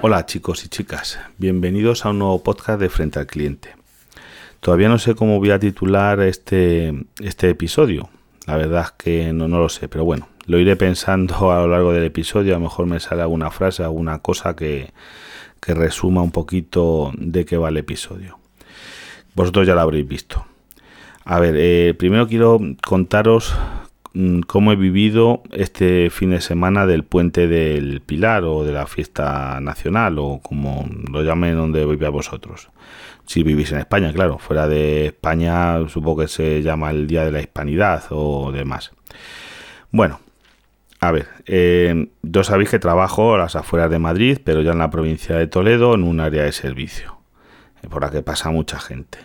Hola chicos y chicas, bienvenidos a un nuevo podcast de Frente al Cliente. Todavía no sé cómo voy a titular este, este episodio, la verdad es que no, no lo sé, pero bueno, lo iré pensando a lo largo del episodio, a lo mejor me sale alguna frase, alguna cosa que, que resuma un poquito de qué va el episodio. Vosotros ya lo habréis visto. A ver, eh, primero quiero contaros cómo he vivido este fin de semana del puente del Pilar o de la fiesta nacional o como lo llamen donde a vosotros. Si vivís en España, claro, fuera de España supongo que se llama el Día de la Hispanidad o demás. Bueno, a ver, eh, yo sabéis que trabajo a las afueras de Madrid, pero ya en la provincia de Toledo, en un área de servicio, eh, por la que pasa mucha gente.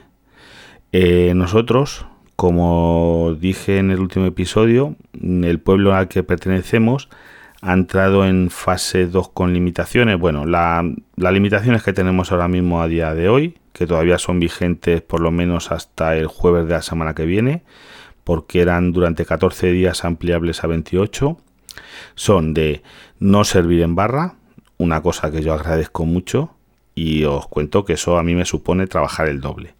Eh, nosotros, como dije en el último episodio, el pueblo al que pertenecemos ha entrado en fase 2 con limitaciones. Bueno, las limitaciones que tenemos ahora mismo a día de hoy, que todavía son vigentes por lo menos hasta el jueves de la semana que viene, porque eran durante 14 días ampliables a 28, son de no servir en barra, una cosa que yo agradezco mucho y os cuento que eso a mí me supone trabajar el doble.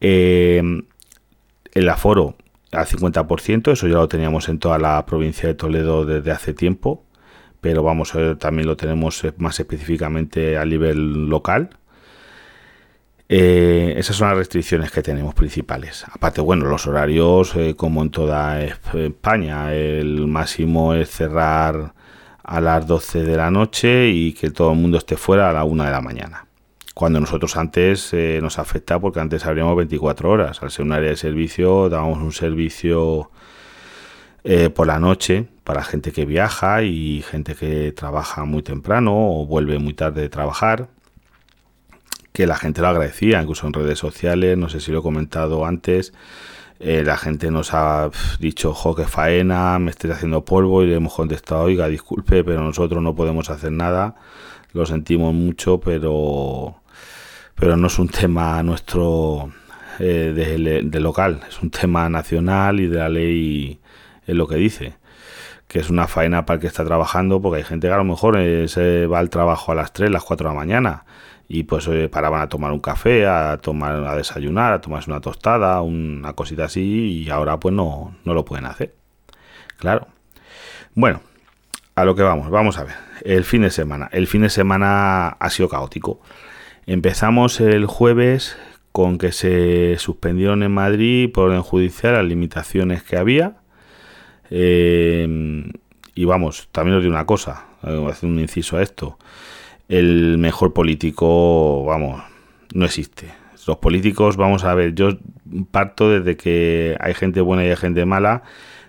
Eh, el aforo al 50%, eso ya lo teníamos en toda la provincia de Toledo desde hace tiempo, pero vamos, también lo tenemos eh, más específicamente a nivel local. Eh, esas son las restricciones que tenemos principales. Aparte, bueno, los horarios, eh, como en toda España, el máximo es cerrar a las 12 de la noche y que todo el mundo esté fuera a la 1 de la mañana cuando nosotros antes eh, nos afecta porque antes abríamos 24 horas. Al ser un área de servicio, dábamos un servicio eh, por la noche para gente que viaja y gente que trabaja muy temprano o vuelve muy tarde de trabajar. Que la gente lo agradecía, incluso en redes sociales, no sé si lo he comentado antes. Eh, la gente nos ha dicho, jo, que faena, me estoy haciendo polvo y le hemos contestado, oiga, disculpe, pero nosotros no podemos hacer nada, lo sentimos mucho, pero pero no es un tema nuestro eh, de, local, es un tema nacional y de la ley es lo que dice que es una faena para el que está trabajando, porque hay gente que a lo mejor eh, se va al trabajo a las 3, las 4 de la mañana, y pues eh, paraban a tomar un café, a tomar, a desayunar, a tomarse una tostada, una cosita así, y ahora pues no, no lo pueden hacer. Claro. Bueno, a lo que vamos, vamos a ver. El fin de semana. El fin de semana ha sido caótico. Empezamos el jueves con que se suspendieron en Madrid por orden judicial las limitaciones que había. Eh, y vamos, también os digo una cosa, voy a hacer un inciso a esto. El mejor político, vamos, no existe. Los políticos, vamos a ver, yo parto desde que hay gente buena y hay gente mala.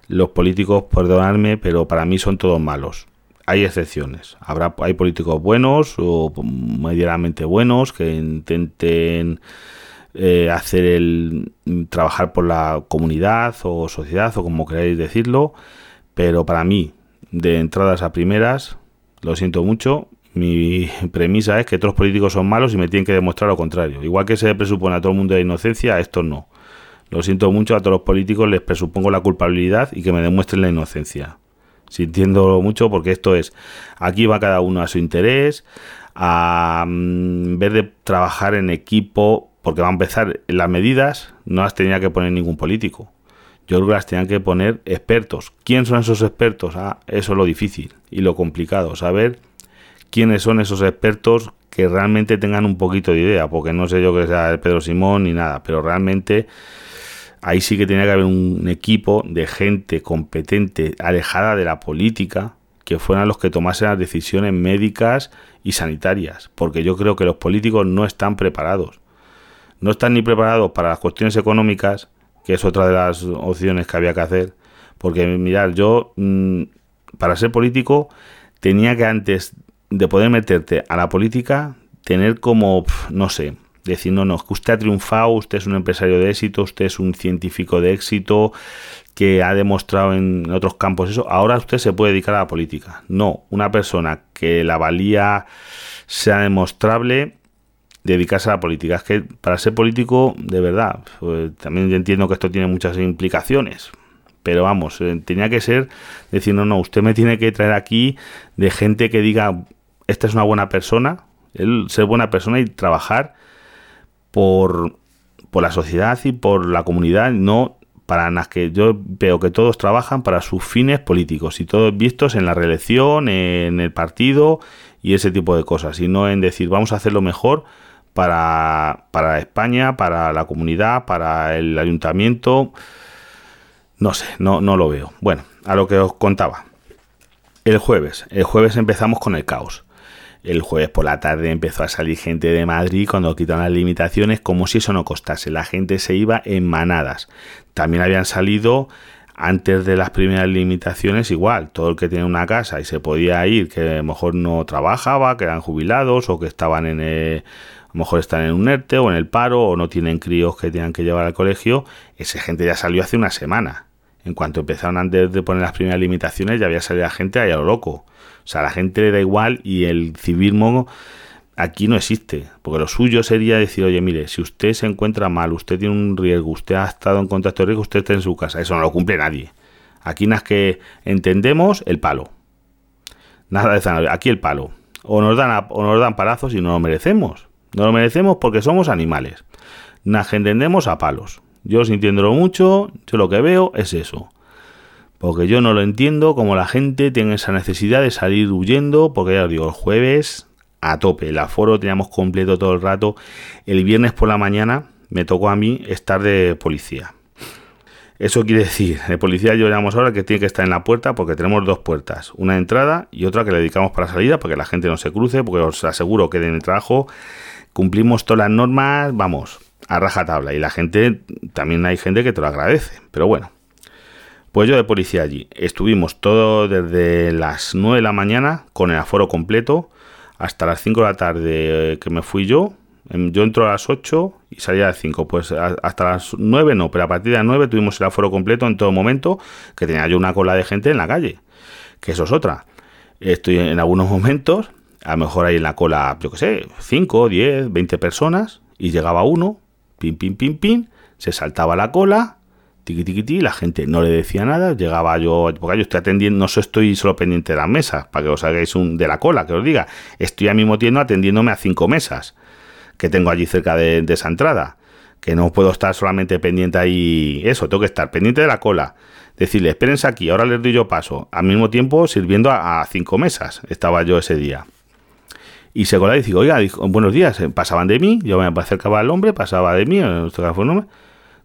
Los políticos, perdonadme, pero para mí son todos malos hay excepciones. Habrá, hay políticos buenos o medianamente buenos que intenten eh, hacer el trabajar por la comunidad o sociedad o como queráis decirlo, pero para mí, de entradas a primeras, lo siento mucho, mi premisa es que todos los políticos son malos y me tienen que demostrar lo contrario. Igual que se presupone a todo el mundo de inocencia, a estos no. Lo siento mucho, a todos los políticos les presupongo la culpabilidad y que me demuestren la inocencia sintiendo mucho porque esto es, aquí va cada uno a su interés, a mm, ver de trabajar en equipo, porque va a empezar las medidas, no las tenía que poner ningún político. Yo creo que las tenían que poner expertos. ¿Quién son esos expertos? Ah, eso es lo difícil y lo complicado, saber quiénes son esos expertos que realmente tengan un poquito de idea, porque no sé yo que sea Pedro Simón ni nada, pero realmente ahí sí que tenía que haber un equipo de gente competente, alejada de la política, que fueran los que tomasen las decisiones médicas y sanitarias, porque yo creo que los políticos no están preparados. No están ni preparados para las cuestiones económicas, que es otra de las opciones que había que hacer, porque mirad, yo mm, para ser político tenía que antes de poder meterte a la política tener como, no sé, decir, no, no, que usted ha triunfado, usted es un empresario de éxito, usted es un científico de éxito, que ha demostrado en otros campos eso, ahora usted se puede dedicar a la política. No, una persona que la valía sea demostrable, dedicarse a la política. Es que para ser político, de verdad, pues, también entiendo que esto tiene muchas implicaciones. Pero vamos, eh, tenía que ser decir, no, no, usted me tiene que traer aquí de gente que diga, esta es una buena persona, el ser buena persona y trabajar por, la sociedad y por la comunidad, no para las que yo veo que todos trabajan para sus fines políticos y todos vistos en la reelección, en el partido y ese tipo de cosas, y no en decir vamos a hacerlo mejor para, para España, para la comunidad, para el ayuntamiento. No sé, no, no lo veo. Bueno, a lo que os contaba. El jueves, el jueves empezamos con el caos. El jueves por la tarde empezó a salir gente de Madrid cuando quitaron las limitaciones como si eso no costase. La gente se iba en manadas. También habían salido antes de las primeras limitaciones igual. Todo el que tiene una casa y se podía ir, que a lo mejor no trabajaba, que eran jubilados o que estaban en... a lo mejor están en un ERTE o en el paro o no tienen críos que tengan que llevar al colegio, esa gente ya salió hace una semana en cuanto empezaron antes de poner las primeras limitaciones, ya había salido la gente ahí a lo loco. O sea, a la gente le da igual y el civismo aquí no existe. Porque lo suyo sería decir, oye, mire, si usted se encuentra mal, usted tiene un riesgo, usted ha estado en contacto de riesgo, usted está en su casa. Eso no lo cumple nadie. Aquí nada que entendemos el palo. Nada de zanahoria. Aquí el palo. O nos dan, o nos dan palazos y no lo merecemos. No lo merecemos porque somos animales. Nada entendemos a palos. Yo sintiéndolo mucho, yo lo que veo es eso. Porque yo no lo entiendo como la gente tiene esa necesidad de salir huyendo, porque ya os digo, el jueves a tope, el aforo teníamos completo todo el rato. El viernes por la mañana me tocó a mí estar de policía. Eso quiere decir, de policía yo llamamos ahora que tiene que estar en la puerta porque tenemos dos puertas, una de entrada y otra que le dedicamos para salida porque la gente no se cruce, porque os aseguro que en el trabajo cumplimos todas las normas, vamos, a rajatabla. Y la gente, también hay gente que te lo agradece. Pero bueno, pues yo de policía allí. Estuvimos todo desde las 9 de la mañana con el aforo completo hasta las 5 de la tarde eh, que me fui yo. Em, yo entro a las 8 y salía a las 5. Pues hasta las 9 no, pero a partir de las 9 tuvimos el aforo completo en todo momento, que tenía yo una cola de gente en la calle. Que eso es otra. Estoy en algunos momentos, a lo mejor hay en la cola, yo qué sé, 5, 10, 20 personas, y llegaba uno, pim, pim, pim, pim, se saltaba la cola, la gente no le decía nada, llegaba yo, porque yo estoy atendiendo, no estoy solo pendiente de las mesas, para que os hagáis un, de la cola, que os diga, estoy al mismo tiempo atendiéndome a cinco mesas que tengo allí cerca de, esa entrada, que no puedo estar solamente pendiente ahí, eso, tengo que estar pendiente de la cola, decirle, espérense aquí, ahora les doy yo paso, al mismo tiempo sirviendo a cinco mesas, estaba yo ese día. Y se colaba y dice, oiga, buenos días, eh, pasaban de mí, yo me acercaba al hombre, pasaba de mí, en nombre.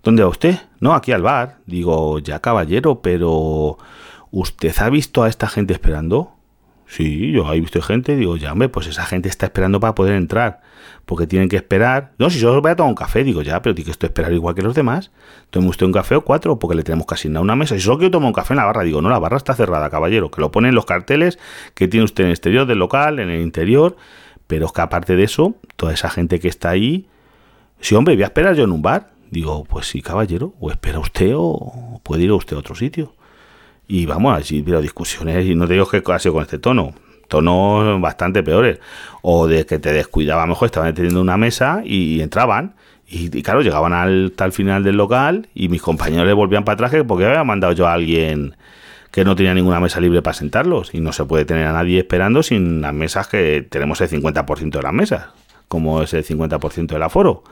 ¿Dónde va usted? No, aquí al bar. Digo, ya caballero, pero ¿usted ha visto a esta gente esperando? Sí, yo he visto gente, digo, ya, hombre, pues esa gente está esperando para poder entrar, porque tienen que esperar. No, si yo voy a tomar un café, digo, ya, pero tiene que esto esperar igual que los demás. Tome usted un café o cuatro, porque le tenemos que asignar una mesa. Si solo quiero tomar un café en la barra, digo, no, la barra está cerrada, caballero, que lo ponen los carteles que tiene usted en el exterior del local, en el interior, pero es que aparte de eso, toda esa gente que está ahí, sí, hombre, voy a esperar yo en un bar. Digo, pues sí, caballero, o espera usted o puede ir a usted a otro sitio. Y vamos, así pero discusiones, y no te digo que ha sido con este tono, tonos bastante peores. O de que te descuidaba, mejor estaban teniendo una mesa y, entraban. Y, claro, llegaban al, el final del local y mis compañeros le volvían para atrás porque había mandado yo a alguien que no tenía ninguna mesa libre para sentarlos. Y no se puede tener a nadie esperando sin las mesas que tenemos el 50% de las mesas, como es el 50% del aforo.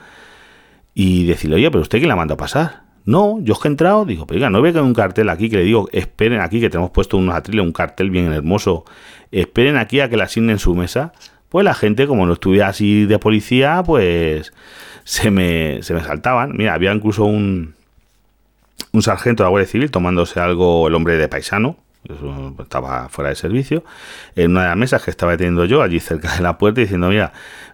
Y decirle, oye, pero usted quién la manda a pasar. No, yo que he entrado, digo, pero oiga, no ve que hay un cartel aquí que le digo, esperen aquí, que tenemos puesto unos atriles, un cartel bien hermoso, esperen aquí a que le asignen su mesa. Pues la gente, como no estuviera así de policía, pues se me, se me saltaban. Mira, había incluso un, un sargento de la Guardia Civil tomándose algo, el hombre de paisano, estaba fuera de servicio, en una de las mesas que estaba teniendo yo, allí cerca de la puerta, diciendo, mira,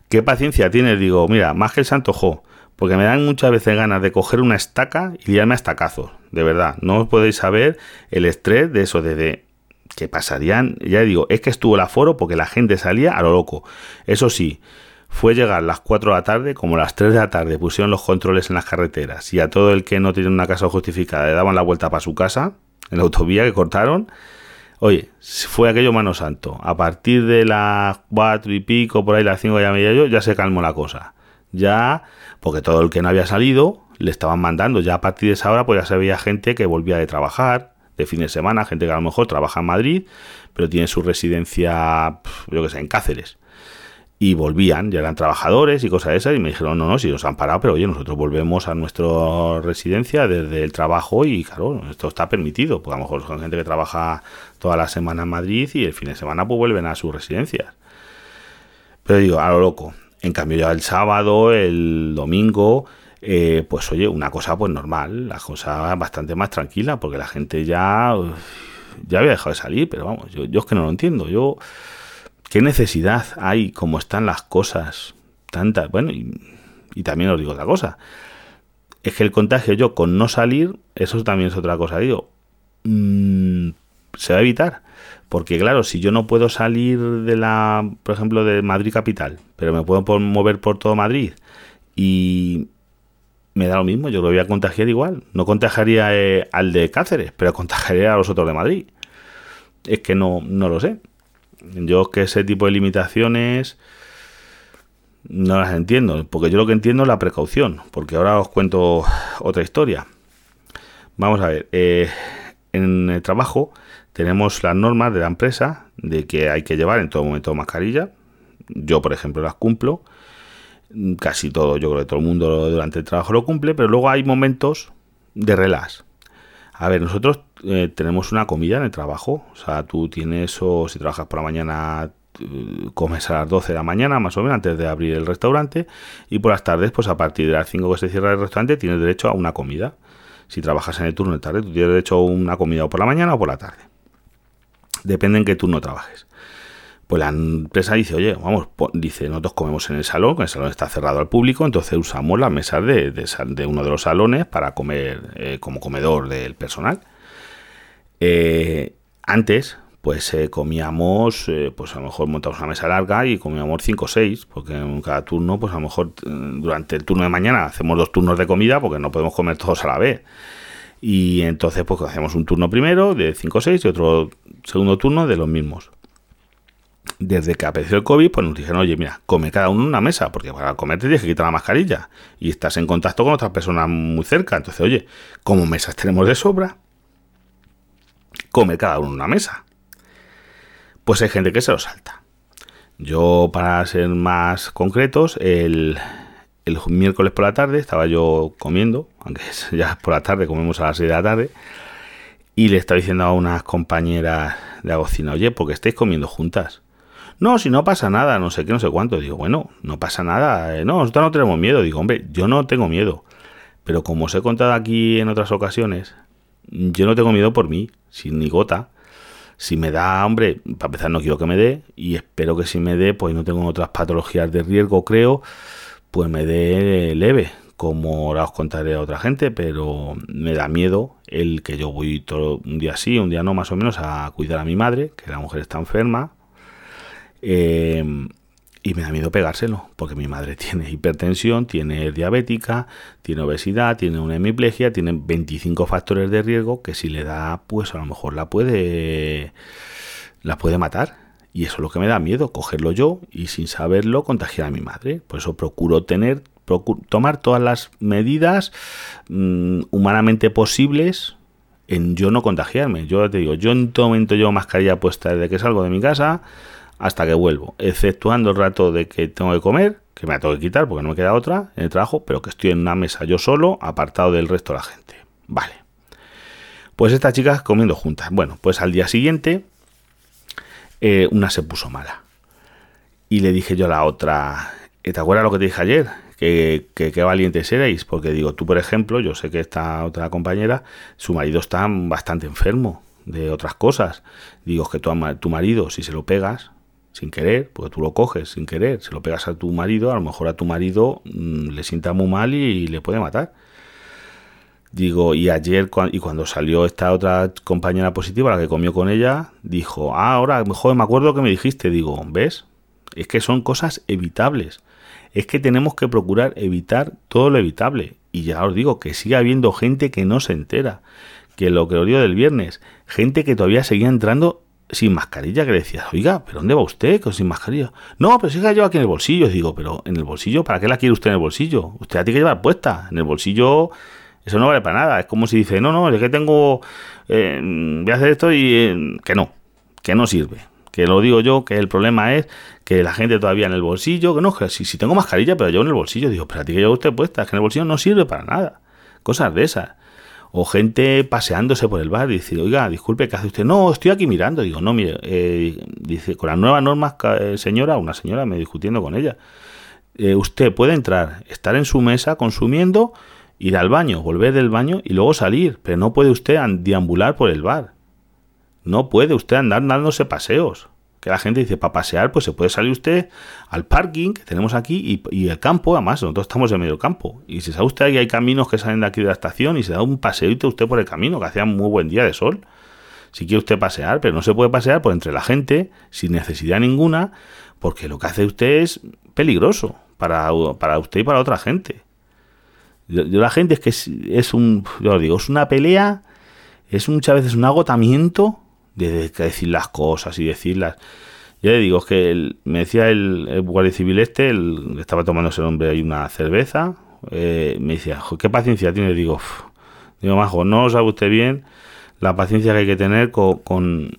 qué paciencia tienes, digo, mira, más que el santo jo, porque me dan muchas veces ganas de coger una estaca y liarme a estacazos, de verdad. No os podéis saber el estrés de eso, de, que pasarían, ya digo, es que estuvo el aforo porque la gente salía a lo loco. Eso sí, fue llegar las 4 de la tarde, como las 3 de la tarde pusieron los controles en las carreteras y a todo el que no tiene una casa justificada le daban la vuelta para su casa, en la autovía que cortaron. Oye, fue aquello mano santo. A partir de las 4 y pico, por ahí las 5 ya media yo, ya se calmó la cosa ya, porque todo el que no había salido le estaban mandando, ya a partir de esa hora pues ya se veía gente que volvía de trabajar, de fin de semana, gente que a lo mejor trabaja en Madrid, pero tiene su residencia, yo que sé, en Cáceres. Y volvían, ya eran trabajadores y cosas de esas, y me dijeron, no, no, si nos han parado, pero oye, nosotros volvemos a nuestra residencia desde el trabajo y claro, esto está permitido, porque a lo mejor son gente que trabaja toda la semana en Madrid y el fin de semana pues vuelven a sus residencias. Pero digo, a lo loco. En cambio ya el sábado, el domingo, eh, pues oye, una cosa pues normal, la cosa bastante más tranquila, porque la gente ya, ya había dejado de salir, pero vamos, yo, yo es que no lo entiendo. Yo ¿Qué necesidad hay como están las cosas? Tantas. Bueno, y, también os digo otra cosa. Es que el contagio yo con no salir, eso también es otra cosa. Digo, mm, se va a evitar. Porque claro, si yo no puedo salir de la, por ejemplo, de Madrid capital, pero me puedo mover por todo Madrid y me da lo mismo, yo lo voy a contagiar igual. No contagiaría eh, al de Cáceres, pero contagiaría a los otros de Madrid. Es que no, no lo sé. Yo que ese tipo de limitaciones no las entiendo, porque yo lo que entiendo es la precaución, porque ahora os cuento otra historia. Vamos a ver, eh, en el trabajo tenemos las normas de la empresa de que hay que llevar en todo momento mascarilla. Yo, por ejemplo, las cumplo. Casi todo, yo creo que todo el mundo durante el trabajo lo cumple, pero luego hay momentos de relax. A ver, nosotros eh, tenemos una comida en el trabajo. O sea, tú tienes, o si trabajas por la mañana, eh, comes a las 12 de la mañana, más o menos, antes de abrir el restaurante. Y por las tardes, pues a partir de las 5 que se cierra el restaurante, tienes derecho a una comida. Si trabajas en el turno de tarde, tú tienes derecho a una comida o por la mañana o por la tarde. Depende en qué turno trabajes. Pues la empresa dice, oye, vamos, dice, nosotros comemos en el salón, el salón está cerrado al público, entonces usamos las mesas de, de, uno de los salones para comer eh, como comedor del personal. Eh, antes, pues eh, comíamos, pues a lo mejor montamos una mesa larga y comíamos 5 o 6, porque en cada turno, pues a lo mejor durante el turno de mañana hacemos dos turnos de comida porque no podemos comer todos a la vez. Y entonces, pues hacemos un turno primero de 5 o 6 y otro segundo turno de los mismos desde que apareció el COVID, pues nos dijeron, oye, mira, come cada uno una mesa, porque para comer te tienes que quitar la mascarilla y estás en contacto con otras personas muy cerca. Entonces, oye, como mesas tenemos de sobra, come cada uno en una mesa. Pues hay gente que se lo salta. Yo, para ser más concretos, el, el miércoles por la tarde estaba yo comiendo, aunque ya por la tarde comemos a las 6 de la tarde, y le estaba diciendo a unas compañeras de la cocina, oye, porque estáis comiendo juntas? No, si no pasa nada, no sé qué, no sé cuánto. Digo, bueno, no pasa nada. Eh, no, nosotros no tenemos miedo. Digo, hombre, yo no tengo miedo. Pero como os he contado aquí en otras ocasiones, yo no tengo miedo por mí, sin ni gota. Si me da, hombre, para empezar no quiero que me dé y espero que si me dé, pues no tengo otras patologías de riesgo, creo, pues me dé leve, como ahora os contaré a otra gente, pero me da miedo el que yo voy todo un día sí, un día no, más o menos, a cuidar a mi madre, que la mujer está enferma, Em, y me da miedo pegárselo, porque mi madre tiene hipertensión, tiene diabética, tiene obesidad, tiene una hemiplegia, tiene 25 factores de riesgo que si le da, pues a lo mejor la puede, la puede matar. Y eso es lo que me da miedo, cogerlo yo y sin saberlo contagiar a mi madre. Por eso procuro tener, tomar todas las medidas mm, humanamente posibles en yo no contagiarme. Yo te digo, yo en todo momento llevo mascarilla puesta desde que salgo de mi casa hasta que vuelvo, exceptuando el rato de que tengo que comer, que me la tengo que quitar porque no me queda otra en el trabajo, pero que estoy en una mesa yo solo, apartado del resto de la gente. Vale. Pues estas chicas comiendo juntas. Bueno, pues al día siguiente, eh, una se puso mala. Y le dije yo a la otra, ¿te acuerdas lo que te dije ayer? Que, que, valientes erais, porque digo, tú por ejemplo, yo sé que esta otra compañera, su marido está bastante enfermo de otras cosas. Digo, que tu, tu marido, si se lo pegas, sin querer, porque tú lo coges sin querer, se lo pegas a tu marido, a lo mejor a tu marido mm, le sienta muy mal y, le puede matar. Digo, y ayer, y cuando salió esta otra compañera positiva, la que comió con ella, dijo, ah, ahora, mejor me acuerdo que me dijiste. Digo, ¿ves? Es que son cosas evitables. Es que tenemos que procurar evitar todo lo evitable. Y ya os digo que sigue habiendo gente que no se entera. Que lo que os digo del viernes, gente que todavía seguía entrando sin mascarilla que le decías, oiga, ¿pero dónde va usted con sin mascarilla? No, pero si la lleva aquí en el bolsillo. Digo, pero en el bolsillo, ¿para qué la quiere usted en el bolsillo? Usted la tiene que llevar puesta. En el bolsillo Eso no vale para nada. Es como si dice, no, no, es que tengo, eh, voy a hacer esto y eh, que no, que no sirve. Que lo digo yo, que el problema es que la gente todavía en el bolsillo, que no, si, si tengo mascarilla, pero yo en el bolsillo, digo, pero a ti que yo usted puesta, es que en el bolsillo no sirve para nada. Cosas de esas. O gente paseándose por el bar y dice, oiga, disculpe, ¿qué hace usted? No, estoy aquí mirando. Digo, no, mire, eh, dice, con las nuevas normas, señora, una señora me discutiendo con ella, usted puede entrar, estar en su mesa consumiendo ir al baño, volver del baño y luego salir, pero no puede usted deambular por el bar. No puede usted andar dándose paseos. Que la gente dice, para pasear, pues se puede salir usted al parking que tenemos aquí y, el campo, además, nosotros estamos en medio campo. Y si sabe usted que hay caminos que salen de aquí de la estación y se da un paseito usted por el camino, que hacía muy buen día de sol. Si quiere usted pasear, pero no se puede pasear por entre la gente sin necesidad ninguna, porque lo que hace usted es peligroso para, usted y para otra gente. Yo, la gente es que es, un, yo lo digo, es una pelea, es muchas veces un agotamiento de, decir las cosas y decirlas. Ya le digo, es que me decía el, guardia civil este, el, estaba tomando ese hombre ahí una cerveza, eh, me decía, ¿qué paciencia tiene? Digo, digo, Majo, no sabe usted bien la paciencia que hay que tener con, con,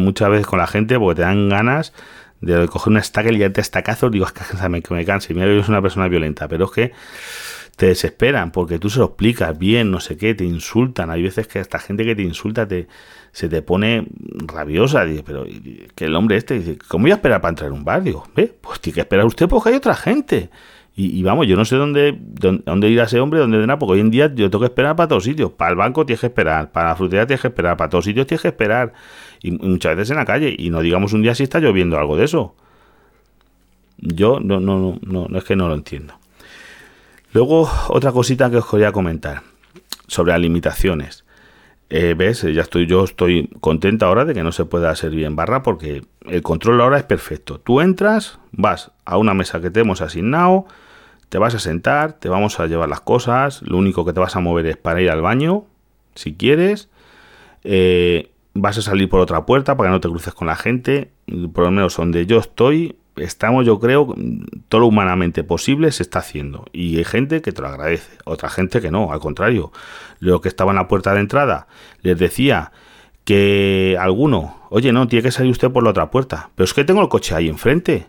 muchas veces con la gente porque te dan ganas de coger una estaca y liarte estacazo. Digo, es que me, me canse. Mira, yo soy una persona violenta, pero es que te desesperan porque tú se lo explicas bien, no sé qué, te insultan. Hay veces que esta gente que te insulta te, se te pone rabiosa. Dice, pero que el hombre este dice, ¿cómo voy a esperar para entrar en un bar? Digo, ve, pues tiene que esperar usted porque hay otra gente. Y, vamos, yo no sé dónde, dónde, ir a ese hombre, dónde de nada, porque hoy en día yo tengo que esperar para todos sitios. Para el banco tienes que esperar, para la frutería tienes que esperar, para todos sitios tienes que esperar. Y muchas veces en la calle. Y no digamos un día si está lloviendo algo de eso. Yo no, no, no, no, no es que no lo entiendo. Luego, otra cosita que os quería comentar sobre las limitaciones. Eh, ¿Ves? Ya estoy, yo estoy contenta ahora de que no se pueda hacer bien barra porque el control ahora es perfecto. Tú entras, vas a una mesa que te hemos asignado, te vas a sentar, te vamos a llevar las cosas, lo único que te vas a mover es para ir al baño, si quieres. Eh, vas a salir por otra puerta para que no te cruces con la gente. Por lo menos donde yo estoy, estamos, yo creo, todo lo humanamente posible se está haciendo. Y hay gente que te lo agradece, otra gente que no, al contrario. Lo que estaba en la puerta de entrada les decía que alguno, oye, no, tiene que salir usted por la otra puerta. Pero es que tengo el coche ahí enfrente.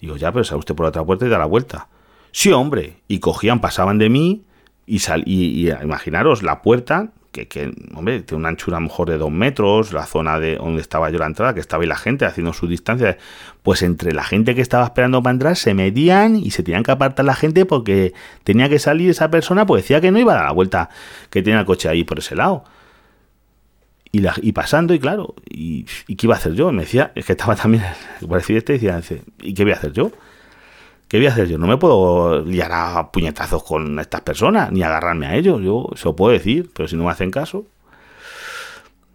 Digo, ya, pero sale usted por la otra puerta y da la vuelta. Sí, hombre. Y cogían, pasaban de mí y, sal, y imaginaros, la puerta que, hombre, tiene una anchura mejor de dos metros, la zona de donde estaba yo la entrada, que estaba ahí la gente haciendo su distancia, pues entre la gente que estaba esperando para entrar se medían y se tenían que apartar la gente porque tenía que salir esa persona, pues decía que no iba a dar la vuelta que tenía el coche ahí por ese lado. Y, la, y pasando, y claro, y, qué iba a hacer yo? Me decía, es que estaba también, por decir este, decía, ¿y qué voy a hacer yo? ¿Qué voy a hacer yo? No me puedo liar a puñetazos con estas personas, ni agarrarme a ellos. Yo se lo puedo decir, pero si no me hacen caso,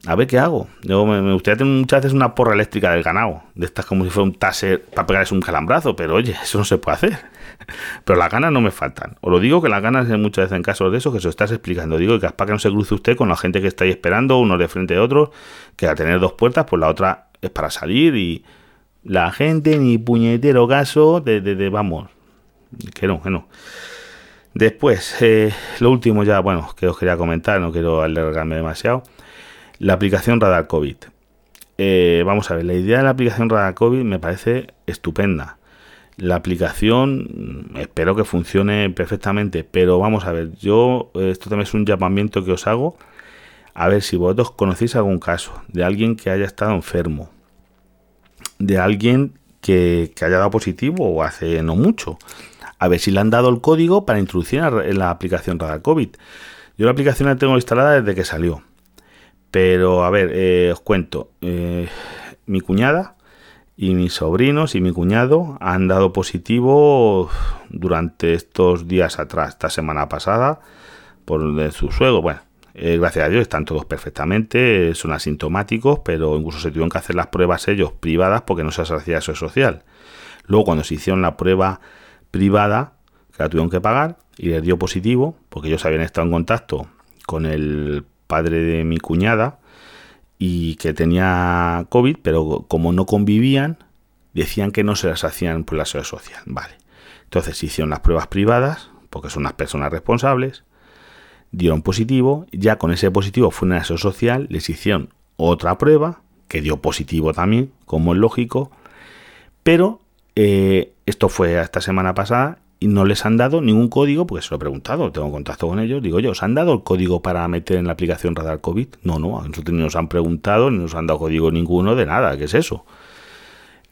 a ver qué hago. Yo me, gustaría tener muchas veces una porra eléctrica del ganado, de estas como si fuera un taser para pegarles un calambrazo, pero oye, eso no se puede hacer. Pero las ganas no me faltan. Os lo digo que las ganas muchas veces en casos de eso que se lo estás explicando. Digo que para que no se cruce usted con la gente que está ahí esperando, uno de frente a otro, que al tener dos puertas, pues la otra es para salir y, la gente ni puñetero caso de, de, vamos, que no, que no. Después, eh, lo último ya, bueno, que os quería comentar, no quiero alargarme demasiado, la aplicación Radar COVID. Eh, vamos a ver, la idea de la aplicación Radar COVID me parece estupenda. La aplicación mm, espero que funcione perfectamente, pero vamos a ver, yo, esto también es un llamamiento que os hago, a ver si vosotros conocéis algún caso de alguien que haya estado enfermo, de alguien que, haya dado positivo hace no mucho. A ver si le han dado el código para introducir en la aplicación Radar COVID. Yo la aplicación la tengo instalada desde que salió. Pero a ver, eh, os cuento. Eh, mi cuñada y mis sobrinos y mi cuñado han dado positivo durante estos días atrás, esta semana pasada, por su suegro. Bueno, eh, gracias a Dios están todos perfectamente, son asintomáticos, pero incluso se tuvieron que hacer las pruebas ellos privadas porque no se hacía eso social. Luego cuando se hicieron la prueba privada, que la tuvieron que pagar y les dio positivo, porque ellos habían estado en contacto con el padre de mi cuñada y que tenía COVID, pero como no convivían, decían que no se las hacían por la seguridad social. Vale. Entonces se hicieron las pruebas privadas, porque son unas personas responsables, dieron positivo, ya con ese positivo fue una social, les hicieron otra prueba, que dio positivo también, como es lógico, pero eh, esto fue esta semana pasada y no les han dado ningún código, porque se lo he preguntado, tengo contacto con ellos, digo yo, ¿os han dado el código para meter en la aplicación Radar COVID? No, no, a nosotros ni nos han preguntado, ni nos han dado código ninguno de nada, ¿qué es eso?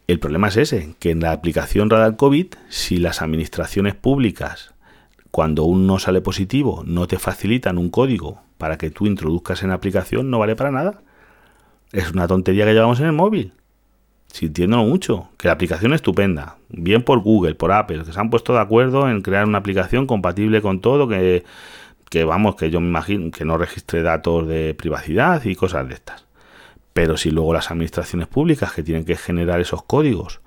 El problema es ese, que en la aplicación Radar COVID, si las administraciones públicas, cuando uno sale positivo, no te facilitan un código para que tú introduzcas en la aplicación, no vale para nada. Es una tontería que llevamos en el móvil sintiéndolo mucho, que la aplicación es estupenda, bien por Google, por Apple, que se han puesto de acuerdo en crear una aplicación compatible con todo, que, que vamos, que yo me imagino que no registre datos de privacidad y cosas de estas. Pero si luego las administraciones públicas que tienen que generar esos códigos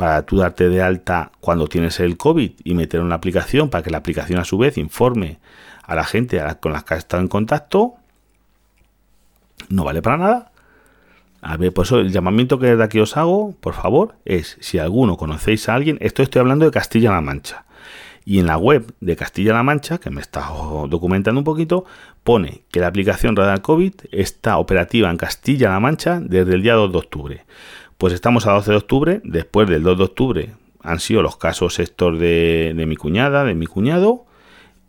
para tú darte de alta cuando tienes el COVID y meter una aplicación para que la aplicación a su vez informe a la gente con la que has estado en contacto, no vale para nada. A ver, pues el llamamiento que desde aquí os hago, por favor, es si alguno conocéis a alguien, esto estoy hablando de Castilla-La Mancha. Y en la web de Castilla-La Mancha, que me está documentando un poquito, pone que la aplicación Radar COVID está operativa en Castilla-La Mancha desde el día 2 de octubre. Pues estamos a 12 de octubre, después del 2 de octubre han sido los casos estos de, mi cuñada, de mi cuñado,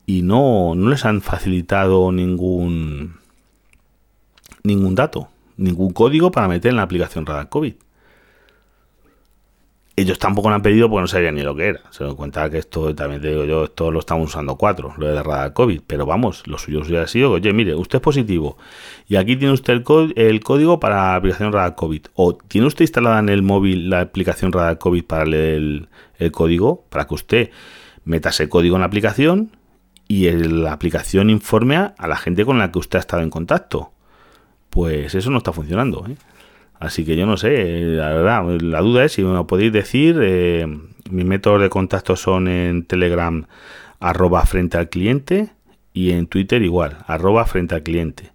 y no, no les han facilitado ningún, ningún dato ningún código para meter en la aplicación Radar COVID. Ellos tampoco lo han pedido porque no sabían ni lo que era. Se dan cuenta que esto, también te digo yo, esto lo estamos usando cuatro, lo de Radar COVID. Pero vamos, lo suyo hubiera sido, oye, mire, usted es positivo y aquí tiene usted el, el código para la aplicación Radar COVID. O tiene usted instalada en el móvil la aplicación Radar COVID para leer el, el código, para que usted meta ese código en la aplicación y la aplicación informe a la gente con la que usted ha estado en contacto pues eso no está funcionando. ¿eh? Así que yo no sé, la verdad, la duda es si me lo podéis decir. Eh, mis métodos de contacto son en Telegram arroba frente al cliente y en Twitter igual, arroba frente al cliente.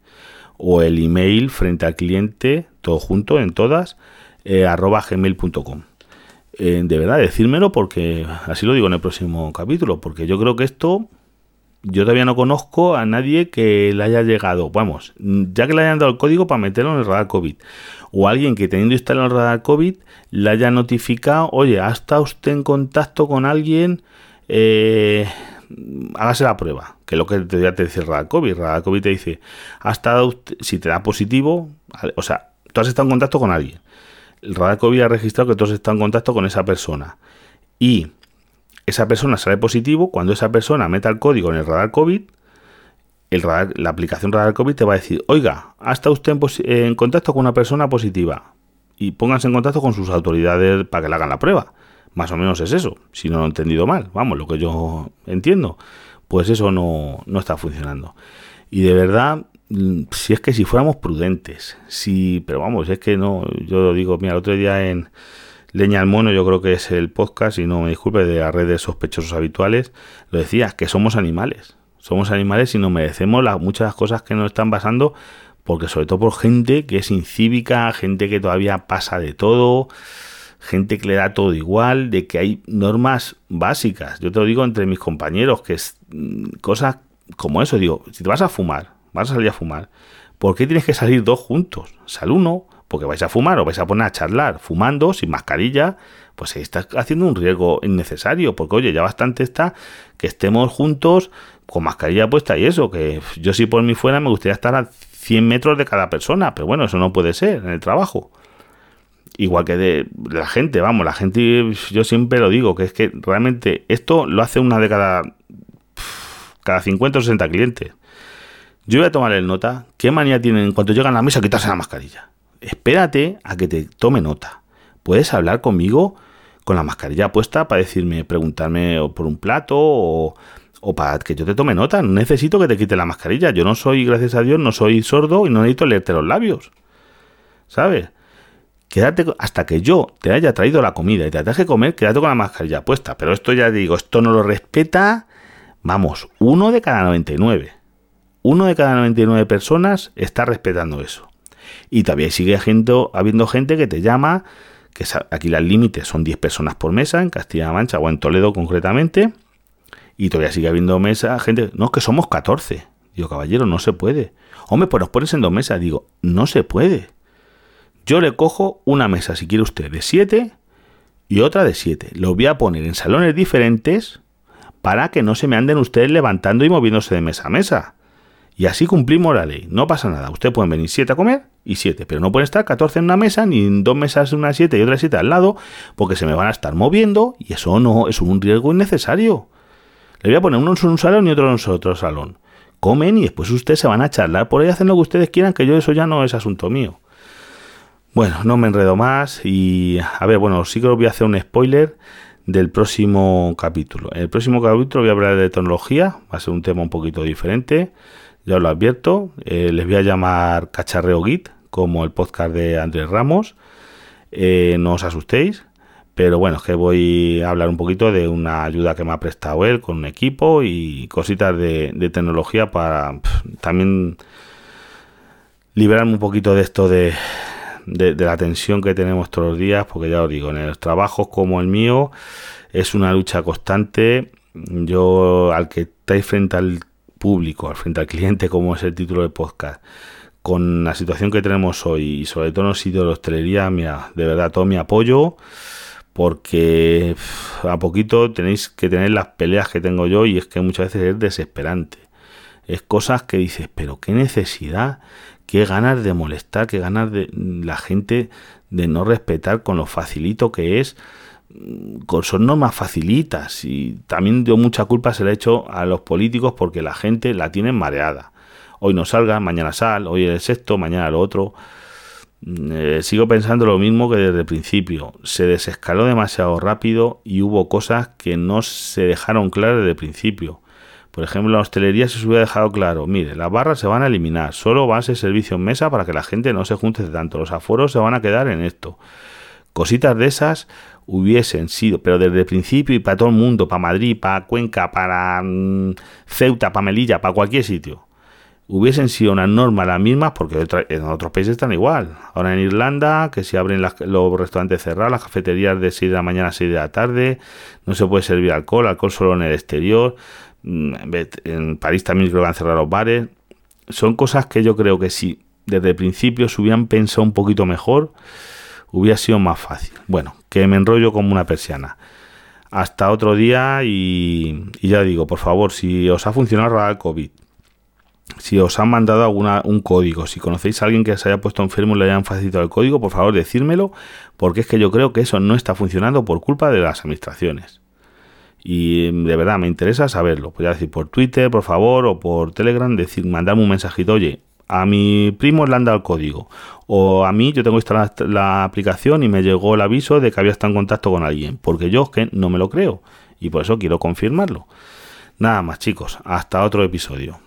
O el email frente al cliente, todo junto en todas, eh, arroba gmail.com. de verdad, decírmelo porque así lo digo en el próximo capítulo, porque yo creo que esto yo todavía no conozco a nadie que le haya llegado, vamos, ya que le hayan dado el código para meterlo en el radar COVID, o alguien que teniendo instalado el radar COVID le haya notificado, oye, ¿ha estado usted en contacto con alguien? Eh, hágase la prueba, que es lo que te, te dice el radar COVID. El radar COVID te dice, ha estado si te da positivo, o sea, tú has estado en contacto con alguien. El radar COVID ha registrado que tú has estado en contacto con esa persona. Y esa persona sale positivo, cuando esa persona meta el código en el radar COVID, el radar, la aplicación radar COVID te va a decir, oiga, ¿ha estado usted en, contacto con una persona positiva? Y pónganse en contacto con sus autoridades para que le hagan la prueba. Más o menos es eso, si no lo he entendido mal, vamos, lo que yo entiendo, pues eso no, no está funcionando. Y de verdad, mm, si es que si fuéramos prudentes, si, pero vamos, es que no, yo digo, mira, el otro día en, Leña al Mono, yo creo que es el podcast, y no me disculpe, de las redes sospechosos habituales, lo decía, que somos animales. Somos animales y nos merecemos las, muchas cosas que nos están pasando, porque sobre todo por gente que es incívica, gente que todavía pasa de todo, gente que le da todo igual, de que hay normas básicas. Yo te lo digo entre mis compañeros, que es mm, cosas como eso, digo, si te vas a fumar, vas a salir a fumar, ¿por qué tienes que salir dos juntos? Sal uno, porque vais a fumar o vais a poner a charlar fumando sin mascarilla, pues ahí estás haciendo un riesgo innecesario, porque oye, ya bastante está que estemos juntos con mascarilla puesta y eso, que yo si por mí fuera me gustaría estar a 100 metros de cada persona, pero bueno, eso no puede ser en el trabajo. Igual que de la gente, vamos, la gente, yo siempre lo digo, que es que realmente esto lo hace una de cada, cada 50 o 60 clientes. Yo voy a tomar el nota, ¿qué manía tienen en cuanto llegan a la mesa quitarse la mascarilla? Espérate a que te tome nota. Puedes hablar conmigo con la mascarilla puesta para decirme, preguntarme por un plato o, para que yo te tome nota. No necesito que te quite la mascarilla. Yo no soy, gracias a Dios, no soy sordo y no necesito leerte los labios. ¿Sabes? Quédate hasta que yo te haya traído la comida y te deje comer, quédate con la mascarilla puesta. Pero esto ya digo, esto no lo respeta. Vamos, uno de cada 99. Uno de cada 99 personas está respetando eso. Y todavía sigue habiendo gente que te llama, que aquí las límites son 10 personas por mesa en Castilla-La Mancha o en Toledo concretamente, y todavía sigue habiendo mesa, gente, no, que somos 14. Digo, caballero, no se puede. Hombre, pues nos pones en dos mesas. Digo, no se puede. Yo le cojo una mesa, si quiere usted, de siete y otra de siete. Lo voy a poner en salones diferentes para que no se me anden ustedes levantando y moviéndose de mesa a mesa. Y así cumplimos la ley. No pasa nada. Ustedes pueden venir siete a comer y siete, pero no pueden estar 14 en una mesa, ni en dos mesas una siete y otra siete al lado, porque se me van a estar moviendo y eso no es un riesgo innecesario. Le voy a poner uno en un salón y otro en otro salón. Comen y después ustedes se van a charlar por ahí, hacen lo que ustedes quieran, que yo eso ya no es asunto mío. Bueno, no me enredo más y a ver, bueno, sí que os voy a hacer un spoiler del próximo capítulo. En el próximo capítulo voy a hablar de tecnología, va a ser un tema un poquito diferente ya os lo advierto. Eh, les voy a llamar Cacharreo Git, como el podcast de Andrés Ramos. Eh, no os asustéis, pero bueno, es que voy a hablar un poquito de una ayuda que me ha prestado él con un equipo y cositas de, tecnología para también liberarme un poquito de esto de, de, la tensión que tenemos todos los días, porque ya os digo, en los trabajos como el mío es una lucha constante. Yo, al que estáis frente al público, al frente al cliente, como es el título del podcast, con la situación que tenemos hoy y sobre todo en los sitios de hostelería, mira, de verdad, todo mi apoyo, porque a poquito tenéis que tener las peleas que tengo yo y es que muchas veces es desesperante. Es cosas que dices, pero qué necesidad, qué ganas de molestar, qué ganas de la gente de no respetar con lo facilito que es son normas facilitas y también dio mucha culpa se le ha hecho a los políticos porque la gente la tiene mareada. Hoy no salga, mañana sal, hoy el sexto, mañana lo otro. Mm, eh, sigo pensando lo mismo que desde el principio. Se desescaló demasiado rápido y hubo cosas que no se dejaron claras desde el principio. Por ejemplo, la hostelería se hubiera dejado claro, mire, las barras se van a eliminar, solo va a ser servicio en mesa para que la gente no se junte tanto, los aforos se van a quedar en esto. Cositas de esas hubiesen sido, pero desde el principio y para todo el mundo, para Madrid, para Cuenca, para mm, Ceuta, para Melilla, para cualquier sitio, hubiesen sido unas normas las mismas, porque en otros países están igual. Ahora en Irlanda, que si abren los restaurantes cerrados, las cafeterías de 6 de la mañana a 6 de la tarde, no se puede servir alcohol, alcohol solo en el exterior. Mm, en París también creo que van a cerrar los bares. Son cosas que yo creo que si desde el principio se hubieran pensado un poquito mejor, hubiera sido más fácil. Bueno, que me enrollo como una persiana. Hasta otro día y, ya digo, por favor, si os ha funcionado el COVID, si os han mandado alguna, un código, si conocéis a alguien que se haya puesto enfermo y le hayan facilitado el código, por favor decírmelo, porque es que yo creo que eso no está funcionando por culpa de las administraciones. Y de verdad me interesa saberlo. Podría decir por Twitter, por favor, o por Telegram, decir, mandarme un mensajito, oye, a mi primo le han dado el código. O a mí yo tengo instalada la aplicación y me llegó el aviso de que había estado en contacto con alguien. Porque yo es que no me lo creo. Y por eso quiero confirmarlo. Nada más chicos. Hasta otro episodio.